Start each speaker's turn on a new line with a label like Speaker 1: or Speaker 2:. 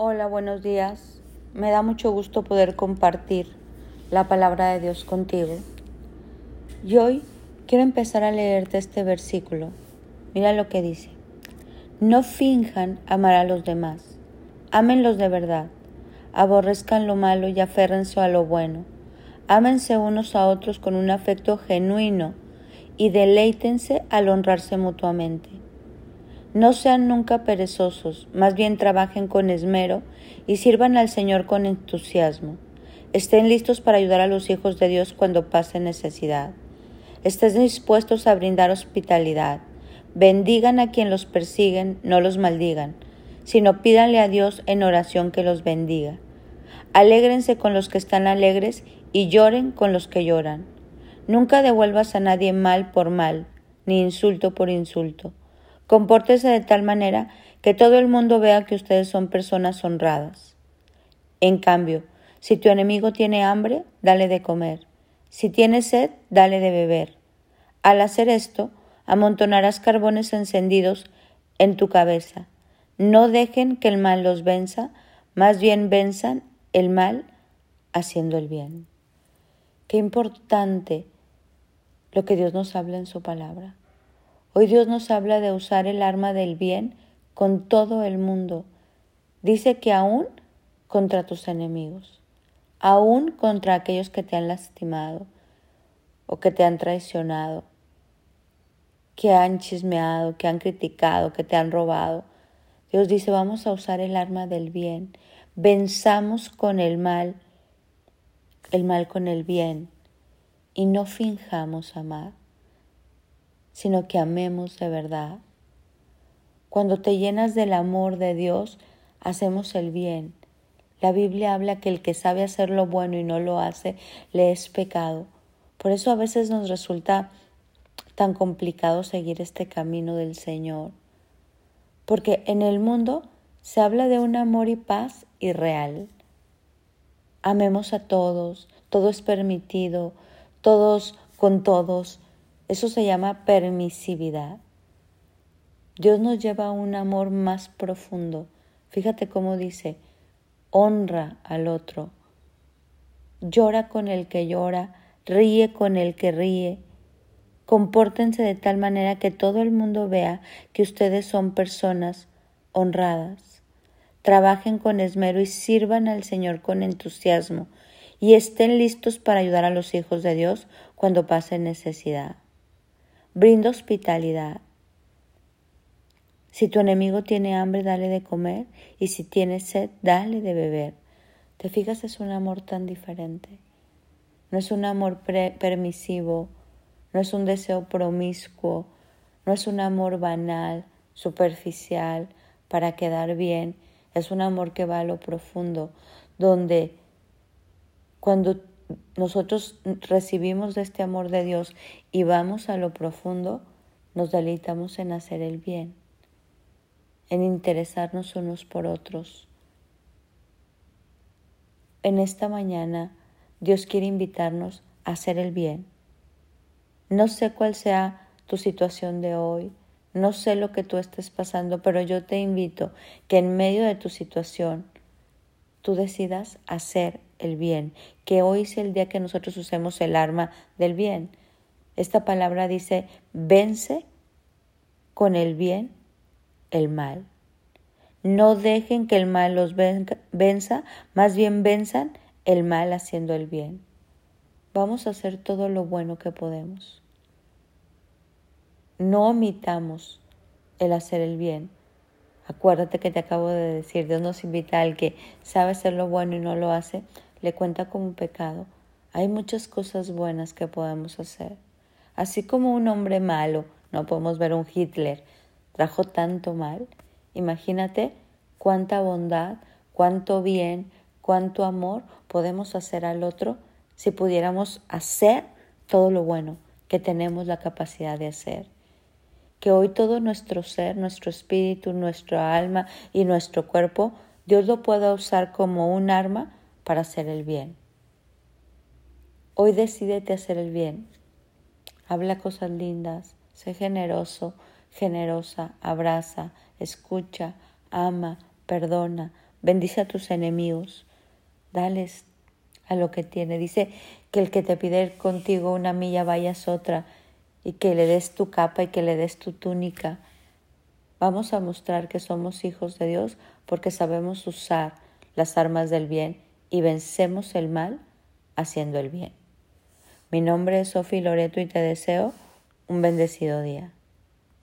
Speaker 1: Hola, buenos días. Me da mucho gusto poder compartir la palabra de Dios contigo. Y hoy quiero empezar a leerte este versículo. Mira lo que dice. No finjan amar a los demás. Ámenlos de verdad. Aborrezcan lo malo y aférrense a lo bueno. Ámense unos a otros con un afecto genuino y deleítense al honrarse mutuamente. No sean nunca perezosos, más bien trabajen con esmero y sirvan al Señor con entusiasmo. Estén listos para ayudar a los hijos de Dios cuando pasen necesidad. Estén dispuestos a brindar hospitalidad. Bendigan a quien los persiguen, no los maldigan, sino pídanle a Dios en oración que los bendiga. Alégrense con los que están alegres y lloren con los que lloran. Nunca devuelvas a nadie mal por mal, ni insulto por insulto. Compórtese de tal manera que todo el mundo vea que ustedes son personas honradas. En cambio, si tu enemigo tiene hambre, dale de comer. Si tiene sed, dale de beber. Al hacer esto, amontonarás carbones encendidos en tu cabeza. No dejen que el mal los venza, más bien venzan el mal haciendo el bien. Qué importante lo que Dios nos habla en su palabra. Hoy Dios nos habla de usar el arma del bien con todo el mundo. Dice que aún contra tus enemigos, aún contra aquellos que te han lastimado o que te han traicionado, que han chismeado, que han criticado, que te han robado. Dios dice, vamos a usar el arma del bien. Venzamos con el mal, el mal con el bien, y no finjamos amar sino que amemos de verdad. Cuando te llenas del amor de Dios, hacemos el bien. La Biblia habla que el que sabe hacer lo bueno y no lo hace, le es pecado. Por eso a veces nos resulta tan complicado seguir este camino del Señor. Porque en el mundo se habla de un amor y paz irreal. Amemos a todos, todo es permitido, todos con todos, eso se llama permisividad. Dios nos lleva a un amor más profundo. Fíjate cómo dice, honra al otro, llora con el que llora, ríe con el que ríe. Compórtense de tal manera que todo el mundo vea que ustedes son personas honradas. Trabajen con esmero y sirvan al Señor con entusiasmo y estén listos para ayudar a los hijos de Dios cuando pasen necesidad. Brinda hospitalidad. Si tu enemigo tiene hambre, dale de comer, y si tiene sed, dale de beber. ¿Te fijas? Es un amor tan diferente. No es un amor permisivo, no es un deseo promiscuo, no es un amor banal, superficial, para quedar bien. Es un amor que va a lo profundo, donde cuando nosotros recibimos de este amor de Dios y vamos a lo profundo, nos deleitamos en hacer el bien, en interesarnos unos por otros. En esta mañana Dios quiere invitarnos a hacer el bien. No sé cuál sea tu situación de hoy, no sé lo que tú estés pasando, pero yo te invito que en medio de tu situación tú decidas hacer el bien, que hoy es el día que nosotros usemos el arma del bien. Esta palabra dice, vence con el bien el mal. No dejen que el mal los venza, más bien venzan el mal haciendo el bien. Vamos a hacer todo lo bueno que podemos. No omitamos el hacer el bien. Acuérdate que te acabo de decir, Dios nos invita al que sabe hacer lo bueno y no lo hace, le cuenta como pecado. Hay muchas cosas buenas que podemos hacer. Así como un hombre malo, no podemos ver un Hitler, trajo tanto mal. Imagínate cuánta bondad, cuánto bien, cuánto amor podemos hacer al otro si pudiéramos hacer todo lo bueno que tenemos la capacidad de hacer. Que hoy todo nuestro ser, nuestro espíritu, nuestra alma y nuestro cuerpo, Dios lo pueda usar como un arma para hacer el bien. Hoy decídete hacer el bien. Habla cosas lindas, sé generoso, generosa, abraza, escucha, ama, perdona, bendice a tus enemigos, dales a lo que tiene. Dice que el que te pide contigo una milla vayas otra y que le des tu capa y que le des tu túnica. Vamos a mostrar que somos hijos de Dios porque sabemos usar las armas del bien y vencemos el mal haciendo el bien. Mi nombre es Sofi Loreto y te deseo un bendecido día.